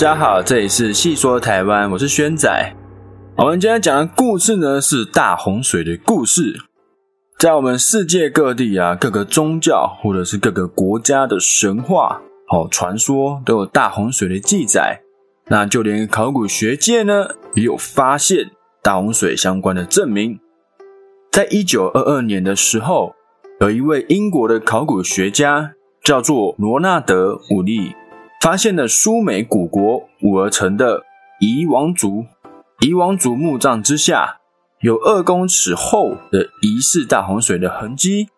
大家好，这里是细说台湾，我是轩仔。我们今天讲的故事呢，是大洪水的故事。在我们世界各地啊，各个宗教或者是各个国家的神话、哦传说，都有大洪水的记载。那就连考古学界呢，也有发现大洪水相关的证明。在一九二二年的时候，有一位英国的考古学家叫做罗纳德·伍利。发现了苏美古国五儿城的夷王族，夷王族墓葬之下有二公尺厚的疑似大洪水的痕迹。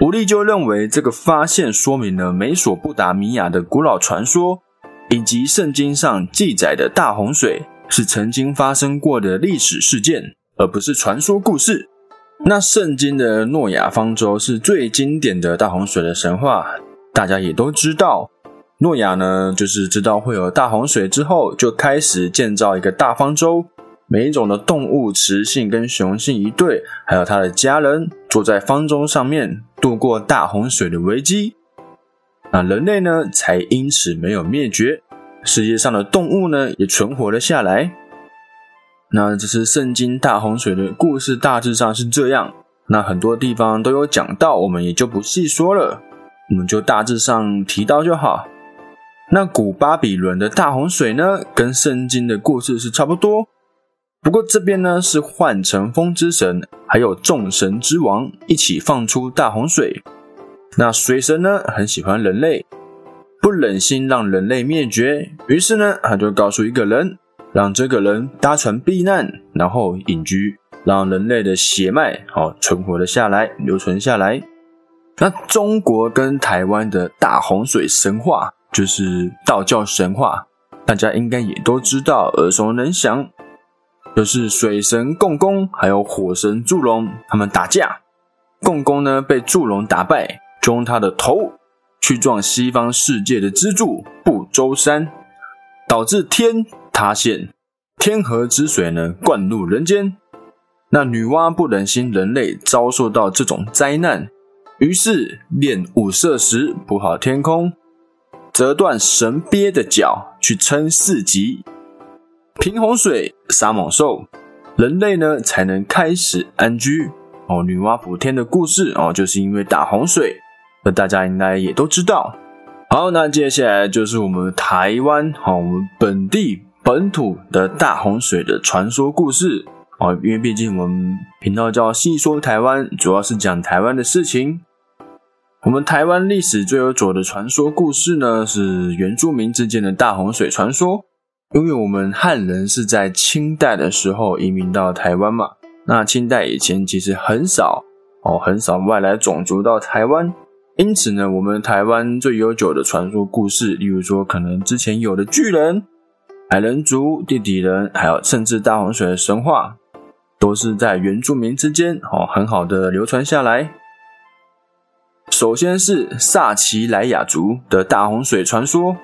吴利就认为这个发现说明了美索不达米亚的古老传说，以及圣经上记载的大洪水是曾经发生过的历史事件，而不是传说故事。那圣经的诺亚方舟是最经典的大洪水的神话，大家也都知道。诺亚呢，就是知道会有大洪水之后，就开始建造一个大方舟。每一种的动物，雌性跟雄性一对，还有他的家人，坐在方舟上面度过大洪水的危机。那人类呢，才因此没有灭绝，世界上的动物呢，也存活了下来。那这是圣经大洪水的故事，大致上是这样。那很多地方都有讲到，我们也就不细说了，我们就大致上提到就好。那古巴比伦的大洪水呢，跟圣经的故事是差不多。不过这边呢是换成风之神，还有众神之王一起放出大洪水。那水神呢很喜欢人类，不忍心让人类灭绝，于是呢他就告诉一个人，让这个人搭船避难，然后隐居，让人类的血脉好存活了下来，留存下来。那中国跟台湾的大洪水神话。就是道教神话，大家应该也都知道，耳熟能详。就是水神共工还有火神祝融他们打架，共工呢被祝融打败，就用他的头去撞西方世界的支柱不周山，导致天塌陷，天河之水呢灌入人间。那女娲不忍心人类遭受到这种灾难，于是炼五色石补好天空。折断神鳖的脚去撑四级，平洪水杀猛兽，人类呢才能开始安居。哦，女娲补天的故事哦，就是因为大洪水，那大家应该也都知道。好，那接下来就是我们台湾，好，我们本地本土的大洪水的传说故事哦，因为毕竟我们频道叫细说台湾，主要是讲台湾的事情。我们台湾历史最悠久的传说故事呢，是原住民之间的大洪水传说。因为我们汉人是在清代的时候移民到台湾嘛，那清代以前其实很少哦，很少外来种族到台湾，因此呢，我们台湾最悠久的传说故事，例如说可能之前有的巨人、矮人族、地底人，还有甚至大洪水的神话，都是在原住民之间哦，很好的流传下来。首先是萨奇莱雅族的大洪水传说。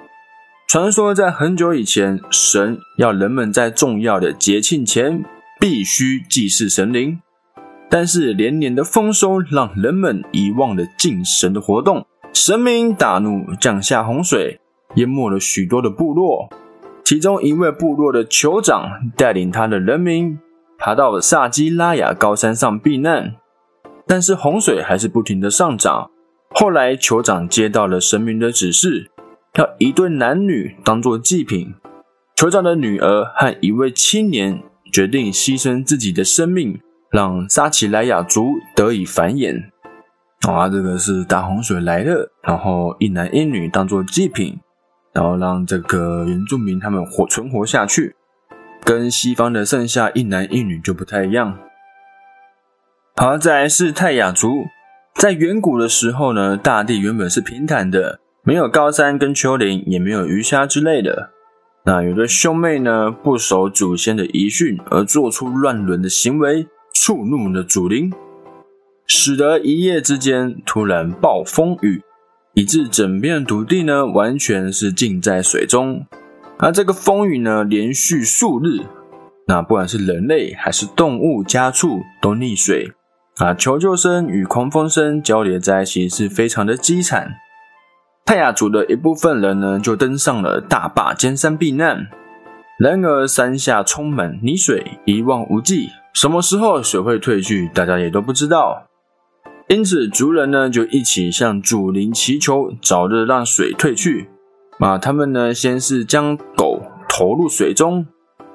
传说在很久以前，神要人们在重要的节庆前必须祭祀神灵，但是连年的丰收让人们遗忘了敬神的活动。神明大怒，降下洪水，淹没了许多的部落。其中一位部落的酋长带领他的人民爬到了萨基拉雅高山上避难，但是洪水还是不停的上涨。后来，酋长接到了神明的指示，要一对男女当做祭品。酋长的女儿和一位青年决定牺牲自己的生命，让撒奇莱雅族得以繁衍。啊，这个是大洪水来了，然后一男一女当做祭品，然后让这个原住民他们活存活下去，跟西方的剩下一男一女就不太一样。好，再来是泰雅族。在远古的时候呢，大地原本是平坦的，没有高山跟丘陵，也没有鱼虾之类的。那有的兄妹呢，不守祖先的遗训，而做出乱伦的行为，触怒了祖灵，使得一夜之间突然暴风雨，以致整片土地呢完全是浸在水中。而这个风雨呢，连续数日，那不管是人类还是动物、家畜都溺水。啊！求救声与狂风声交叠在一起，是非常的凄惨。泰雅族的一部分人呢，就登上了大坝尖山避难。然而山下充满泥水，一望无际，什么时候水会退去，大家也都不知道。因此，族人呢就一起向祖灵祈求，早日让水退去。啊，他们呢先是将狗投入水中，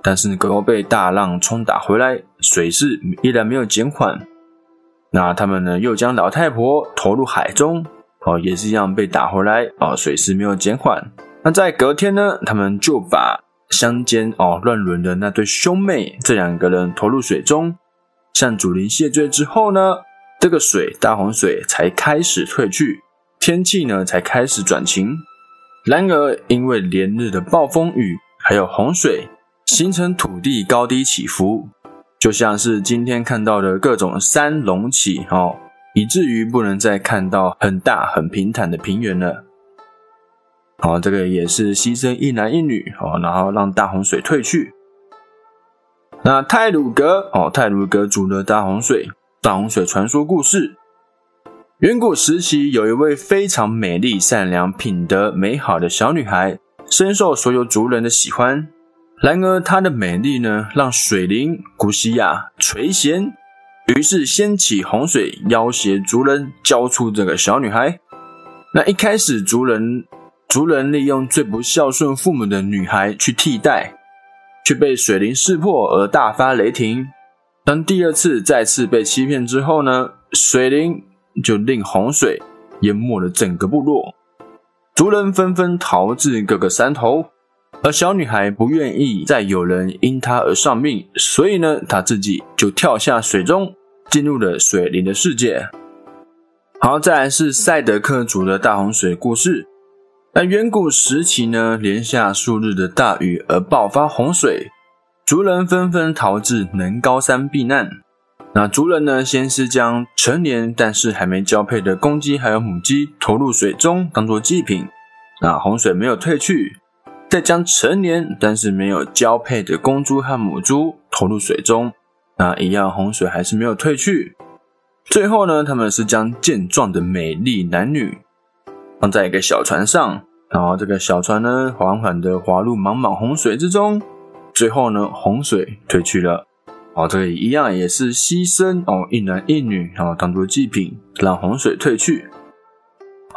但是狗被大浪冲打回来，水势依然没有减缓。那他们呢又将老太婆投入海中，哦，也是一样被打回来，哦，水势没有减缓。那在隔天呢，他们就把相间哦乱伦的那对兄妹这两个人投入水中，向祖灵谢罪之后呢，这个水大洪水才开始退去，天气呢才开始转晴。然而因为连日的暴风雨还有洪水，形成土地高低起伏，就像是今天看到的各种山隆起哦，以至于不能再看到很大很平坦的平原了。好，这个也是牺牲一男一女哦，然后让大洪水退去。那泰鲁格哦，泰鲁格族的大洪水，大洪水传说故事。远古时期，有一位非常美丽、善良、品德美好的小女孩，深受所有族人的喜欢。然而，她的美丽呢，让水灵古西亚垂涎，于是掀起洪水，要挟族人交出这个小女孩。那一开始，族人。族人利用最不孝顺父母的女孩去替代，却被水灵识破而大发雷霆。当第二次再次被欺骗之后呢？水灵就令洪水淹没了整个部落，族人纷纷逃至各个山头，而小女孩不愿意再有人因她而丧命，所以呢，她自己就跳下水中，进入了水灵的世界。好，再来是赛德克族的大洪水故事。那远古时期呢，连下数日的大雨而爆发洪水，族人纷纷逃至能高山避难。那族人呢，先是将成年但是还没交配的公鸡还有母鸡投入水中当做祭品。那洪水没有退去，再将成年但是没有交配的公猪和母猪投入水中。那一样洪水还是没有退去。最后呢，他们是将健壮的美丽男女放在一个小船上。然后这个小船呢，缓缓的滑入茫茫洪水之中，最后呢，洪水退去了。哦，这个一样也是牺牲哦，一男一女，然后当做祭品，让洪水退去。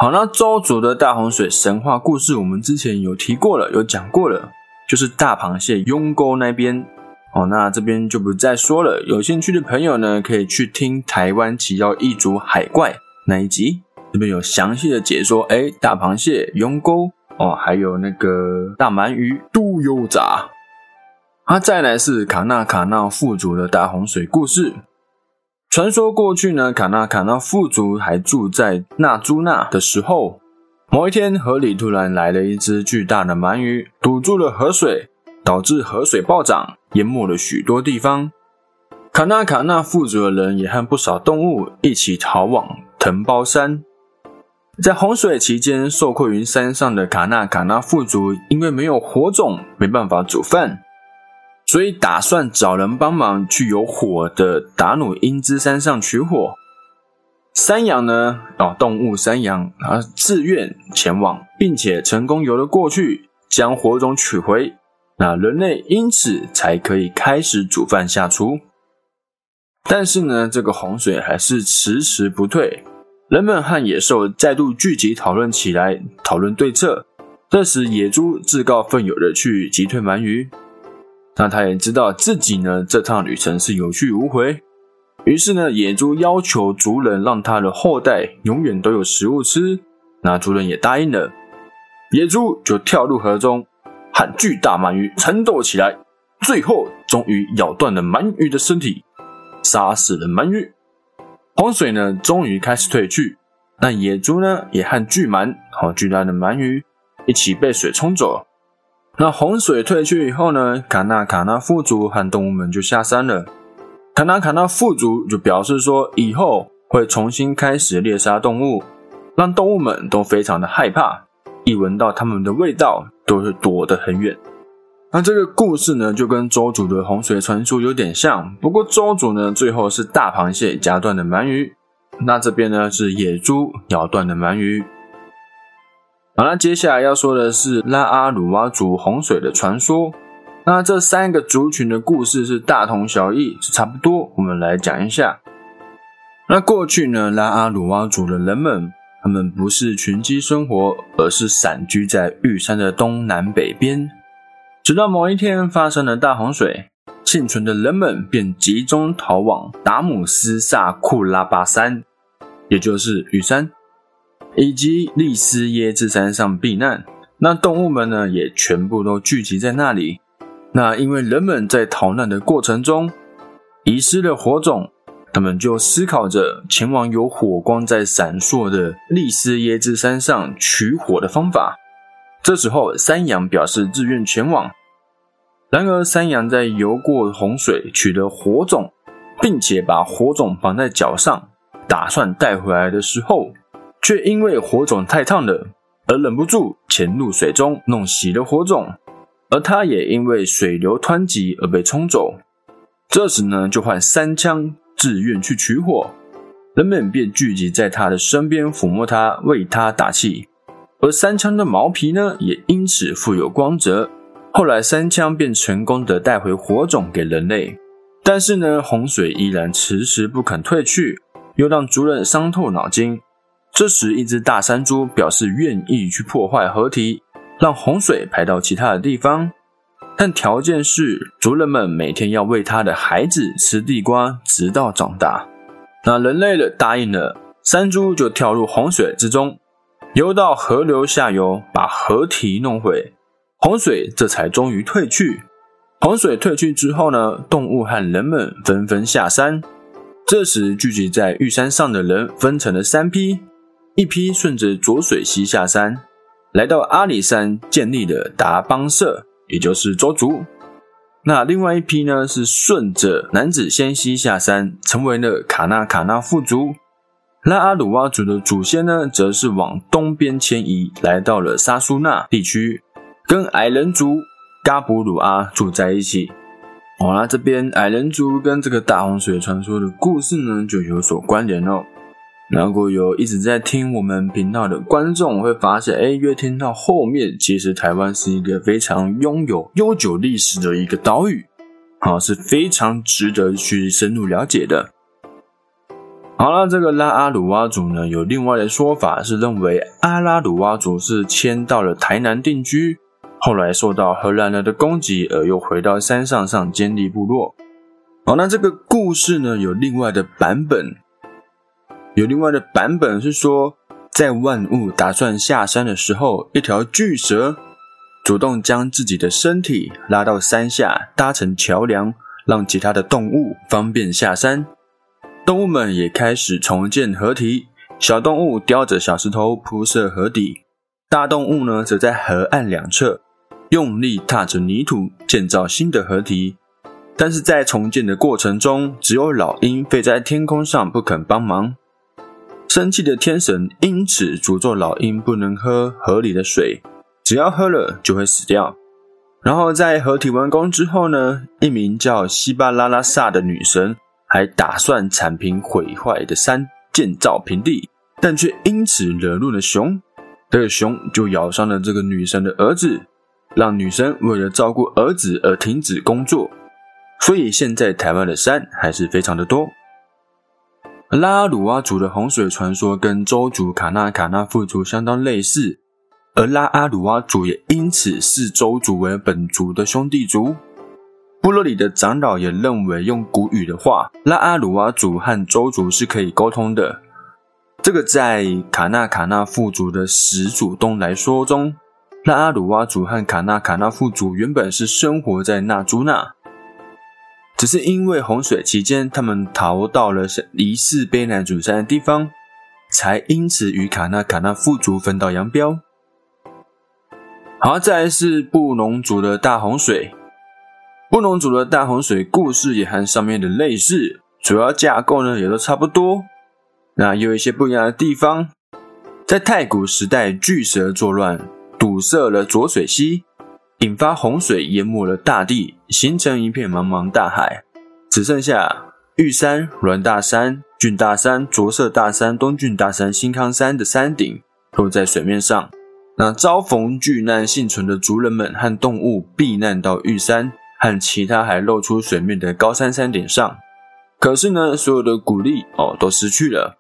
好，那周族的大洪水神话故事，我们之前有提过了，有讲过了，就是大螃蟹拥沟那边。哦，那这边就不再说了。有兴趣的朋友呢，可以去听台湾奇妖异族海怪那一集。这边有详细的解说，哎，大螃蟹、拥沟哦，还有那个大鳗鱼都有杂。啊，再来是卡纳卡纳富族的大洪水故事。传说过去呢，卡纳卡纳富族还住在纳朱纳的时候，某一天河里突然来了一只巨大的鳗鱼，堵住了河水，导致河水暴涨，淹没了许多地方。卡纳卡纳富族的人也和不少动物一起逃往藤包山。在洪水期间，受困于山上的卡纳卡纳富族，因为没有火种，没办法煮饭，所以打算找人帮忙去有火的达努因兹山上取火。山羊呢？哦，动物山羊啊，自愿前往，并且成功游了过去，将火种取回。那人类因此才可以开始煮饭下厨。但是呢，这个洪水还是迟迟不退。人们和野兽再度聚集讨论起来，讨论对策。这时，野猪自告奋勇的去击退鳗鱼。那他也知道自己呢，这趟旅程是有去无回。于是呢，野猪要求族人让他的后代永远都有食物吃。那族人也答应了。野猪就跳入河中，和巨大鳗鱼缠斗起来，最后终于咬断了鳗鱼的身体，杀死了鳗鱼。洪水呢，终于开始退去。那野猪呢，也和巨鳗，和巨大的鳗鱼一起被水冲走。那洪水退去以后呢，卡纳卡纳富族和动物们就下山了。卡纳卡纳富族就表示说，以后会重新开始猎杀动物，让动物们都非常的害怕，一闻到它们的味道，都是躲得很远。那这个故事呢，就跟周主的洪水传说有点像，不过周主呢，最后是大螃蟹夹断的鳗鱼，那这边呢是野猪咬断的鳗鱼。好那接下来要说的是拉阿鲁哇族洪水的传说。那这三个族群的故事是大同小异，是差不多。我们来讲一下。那过去呢，拉阿鲁哇族的人们，他们不是群居生活，而是散居在玉山的东南北边。直到某一天发生了大洪水，幸存的人们便集中逃往达姆斯萨库拉巴山，也就是玉山。以及利斯耶之山上避难，那动物们呢也全部都聚集在那里。那因为人们在逃难的过程中遗失了火种，他们就思考着前往有火光在闪烁的利斯耶之山上取火的方法。这时候，山羊表示自愿前往。然而，山羊在游过洪水取得火种，并且把火种绑在脚上，打算带回来的时候。却因为火种太烫了，而忍不住潜入水中弄熄了火种，而他也因为水流湍急而被冲走。这时呢，就换三枪自愿去取火，人们便聚集在他的身边抚摸他，为他打气。而三枪的毛皮呢，也因此富有光泽。后来三枪便成功的带回火种给人类，但是呢，洪水依然迟迟不肯退去，又让族人伤透脑筋。这时，一只大山猪表示愿意去破坏河堤，让洪水排到其他的地方，但条件是族人们每天要喂他的孩子吃地瓜，直到长大。那人类的答应了，山猪就跳入洪水之中，游到河流下游，把河堤弄毁，洪水这才终于退去。洪水退去之后呢，动物和人们纷纷下山。这时，聚集在玉山上的人分成了三批。一批顺着浊水溪下山，来到阿里山建立的达邦社，也就是周族。那另外一批呢，是顺着南子仙溪下山，成为了卡纳卡纳富族。拉阿鲁哇族的祖先呢，则是往东边迁移，来到了沙苏纳地区，跟矮人族嘎布鲁阿住在一起。好啦，这边矮人族跟这个大洪水传说的故事呢，就有所关联哦。如果有一直在听我们频道的观众，会发现，哎，越听到后面，其实台湾是一个非常拥有悠久历史的一个岛屿，好，是非常值得去深入了解的。好了，这个拉阿鲁哇族呢，有另外的说法，是认为阿拉鲁哇族是迁到了台南定居，后来受到荷兰人的攻击，而又回到山上上建立部落。好，那这个故事呢，有另外的版本。有另外的版本是说，在万物打算下山的时候，一条巨蛇主动将自己的身体拉到山下，搭成桥梁，让其他的动物方便下山。动物们也开始重建河堤，小动物叼着小石头铺设河底，大动物呢则在河岸两侧用力踏着泥土建造新的河堤。但是在重建的过程中，只有老鹰飞在天空上，不肯帮忙。生气的天神因此诅咒老鹰不能喝河里的水，只要喝了就会死掉。然后在河体完工之后呢，一名叫西巴拉拉萨的女神还打算铲平毁坏的山，建造平地，但却因此惹怒了熊。这个熊就咬伤了这个女神的儿子，让女神为了照顾儿子而停止工作。所以现在台湾的山还是非常的多。拉阿鲁阿族的洪水传说跟周族卡纳卡纳富族相当类似，而拉阿鲁阿族也因此视周族为本族的兄弟族。部落里的长老也认为，用古语的话，拉阿鲁阿族和周族是可以沟通的。这个在卡纳卡纳富族的始祖东来说中，拉阿鲁阿族和卡纳卡纳富族原本是生活在纳朱纳。只是因为洪水期间，他们逃到了疑似卑南主山的地方，才因此与卡纳卡纳富族分道扬镳。好，再来是布农族的大洪水。布农族的大洪水故事也和上面的类似，主要架构呢也都差不多。那有一些不一样的地方，在太古时代，巨蛇作乱，堵塞了浊水溪。引发洪水，淹没了大地，形成一片茫茫大海，只剩下玉山、阮大山、郡大山、卓色大山、东郡大山、新康山的山顶露在水面上，那遭逢巨难幸存的族人们和动物避难到玉山和其他还露出水面的高山山顶上。可是呢，所有的谷粒哦都失去了，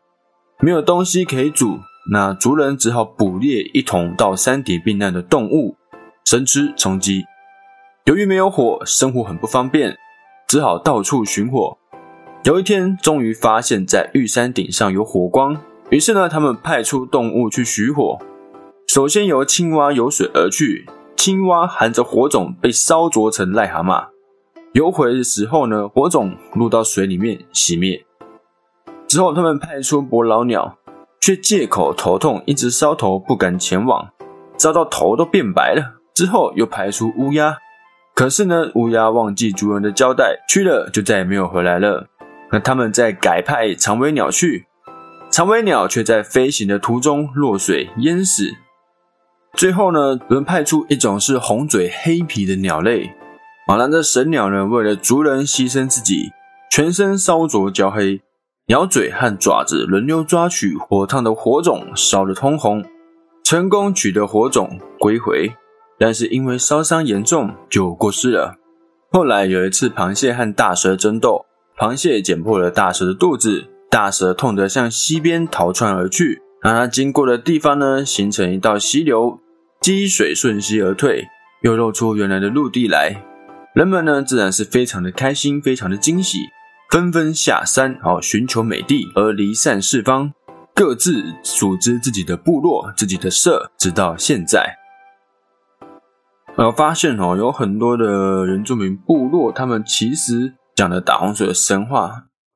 没有东西可以煮。那族人只好捕猎一同到山顶避难的动物，生吃充饥。由于没有火，生活很不方便，只好到处寻火。有一天，终于发现，在玉山顶上有火光。于是呢，他们派出动物去取火。首先由青蛙游水而去，青蛙含着火种被烧灼成癞蛤蟆。游回的时候呢，火种落到水里面熄灭。之后，他们派出伯劳鸟，却借口头痛，一直烧头，不敢前往，烧到头都变白了。之后又派出乌鸦，可是呢，乌鸦忘记主人的交代，去了就再也没有回来了。那他们再改派长尾鸟去，长尾鸟却在飞行的途中落水淹死。最后呢，人派出一种是红嘴黑皮的鸟类，马兰这神鸟呢，为了族人牺牲自己，全身烧灼焦黑，鸟嘴和爪子轮流抓取火烫的火种，烧得通红，成功取得火种归回，但是因为烧伤严重就过世了。后来有一次螃蟹和大蛇争斗。螃蟹剪破了大蛇的肚子，大蛇痛得向溪边逃窜而去。让它经过的地方呢，形成一道溪流，积水顺溪而退，又露出原来的陆地来。人们呢，自然是非常的开心，非常的惊喜，纷纷下山哦，寻求美地而离散四方，各自组织自己的部落、自己的社，直到现在。然后发现哦，有很多的原住民部落，他们其实。讲的大洪水的神话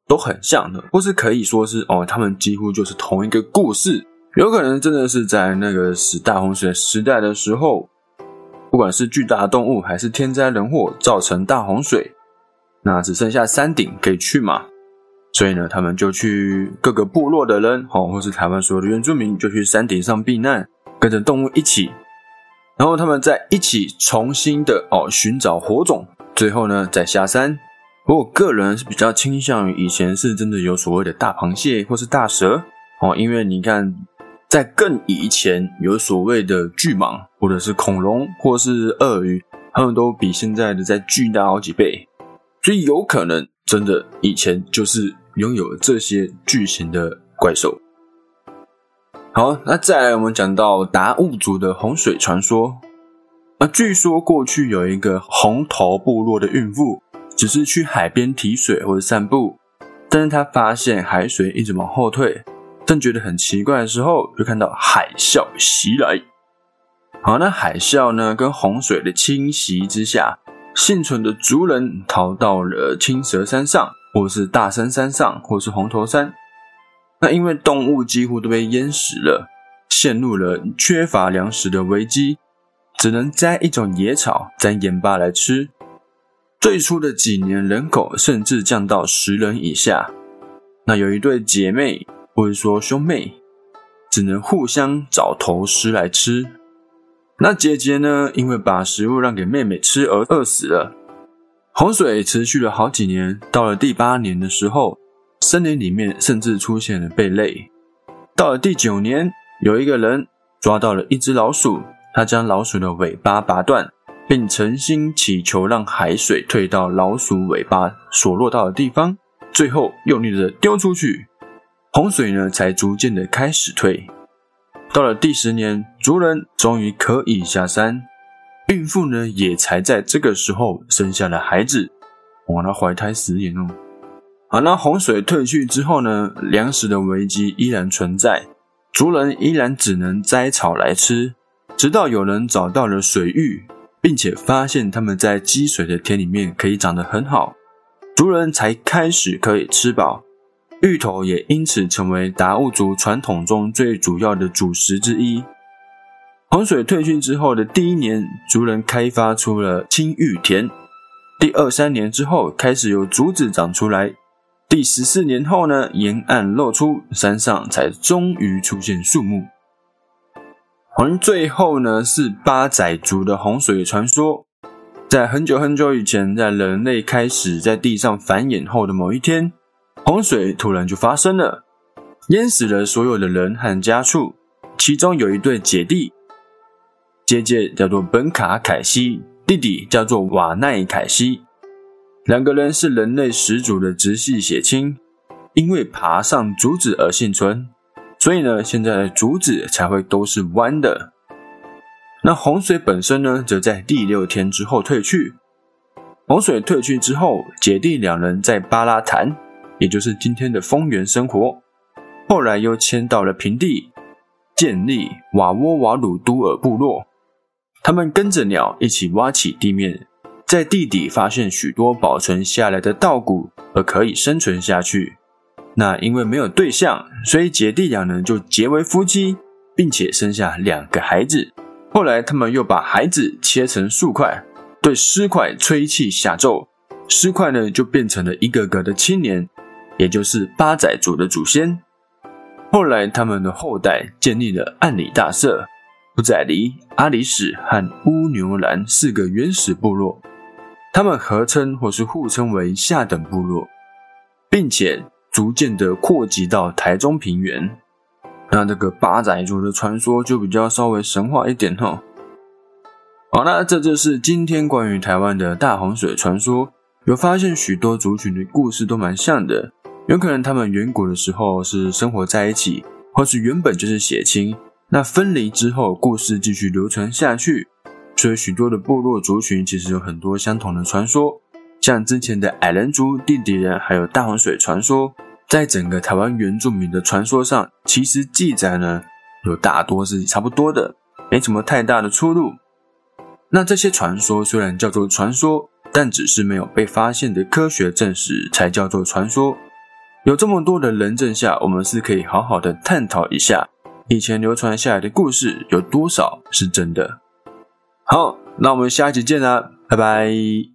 都很像的，或是可以说是哦，他们几乎就是同一个故事。有可能真的是在那个死大洪水时代的时候，不管是巨大的动物还是天灾人祸造成大洪水，那只剩下山顶可以去嘛？所以呢，他们就去各个部落的人，哦，或是台湾所有的原住民，就去山顶上避难，跟着动物一起，然后他们再一起重新的哦寻找火种，最后呢再下山。我个人是比较倾向于以前是真的有所谓的大螃蟹或是大蛇哦，因为你看，在更以前有所谓的巨蟒或者是恐龙或是鳄鱼，它们都比现在的在巨大好几倍，所以有可能真的以前就是拥有这些巨型的怪兽。好，那再来我们讲到达悟族的洪水传说，啊，据说过去有一个红头部落的孕妇。只是去海边提水或者散步，但是她发现海水一直往后退，正觉得很奇怪的时候，就看到海啸袭来。好，那海啸呢，跟洪水的侵袭之下，幸存的族人逃到了青蛇山上，或是大山山上，或是红头山。那因为动物几乎都被淹死了，陷入了缺乏粮食的危机，只能摘一种野草沾盐巴来吃。最初的几年，人口甚至降到十人以下。那有一对姐妹，或者说兄妹，只能互相找头虱来吃。那姐姐呢，因为把食物让给妹妹吃而饿死了。洪水持续了好几年，到了第八年的时候，森林里面甚至出现了贝类。到了第九年，有一个人抓到了一只老鼠，他将老鼠的尾巴拔断。并诚心祈求让海水退到老鼠尾巴所落到的地方，最后用力的丢出去，洪水呢才逐渐的开始退。到了第十年，族人终于可以下山，孕妇呢也才在这个时候生下了孩子。哇，那怀胎十年哦。好，那洪水退去之后呢，粮食的危机依然存在，族人依然只能摘草来吃，直到有人找到了水域。并且发现他们在积水的田里面可以长得很好，族人才开始可以吃饱，芋头也因此成为达悟族传统中最主要的主食之一。洪水退去之后的第一年，族人开发出了青玉田；第二三年之后，开始有竹子长出来；第十四年后呢，沿岸露出，山上才终于出现树木。而最后呢，是八仔族的洪水传说。在很久很久以前，在人类开始在地上繁衍后的某一天，洪水突然就发生了，淹死了所有的人和家畜。其中有一对姐弟，姐姐叫做本卡凯西，弟弟叫做瓦奈凯西，两个人是人类始祖的直系血亲，因为爬上竹子而幸存，所以呢，现在的竹子才会都是弯的。那洪水本身呢，则在第六天之后退去。洪水退去之后，姐弟两人在巴拉坦，也就是今天的丰原生活。后来又迁到了平地，建立瓦沃瓦鲁都尔部落。他们跟着鸟一起挖起地面，在地底发现许多保存下来的稻谷，而可以生存下去。那因为没有对象，所以姐弟两人就结为夫妻，并且生下两个孩子。后来，他们又把孩子切成数块，对尸块吹气下咒，尸块呢就变成了一个个的青年，也就是八仔族的祖先。后来，他们的后代建立了暗里大社、不宰离、阿里史和乌牛兰四个原始部落，他们合称或是互称为下等部落，并且逐渐的扩及到台中平原。那这个八仔族的传说就比较稍微神话一点哈。好，那这就是今天关于台湾的大洪水传说。有发现许多族群的故事都蛮像的，有可能他们远古的时候是生活在一起，或是原本就是血亲。那分离之后，故事继续流传下去，所以许多的部落族群其实有很多相同的传说，像之前的矮人族、地底人，还有大洪水传说。在整个台湾原住民的传说上，其实记载呢有大多是差不多的，没什么太大的出入。那这些传说虽然叫做传说，但只是没有被发现的科学证实才叫做传说。有这么多的人证下，我们是可以好好的探讨一下以前流传下来的故事有多少是真的。好，那我们下期见啦，拜拜。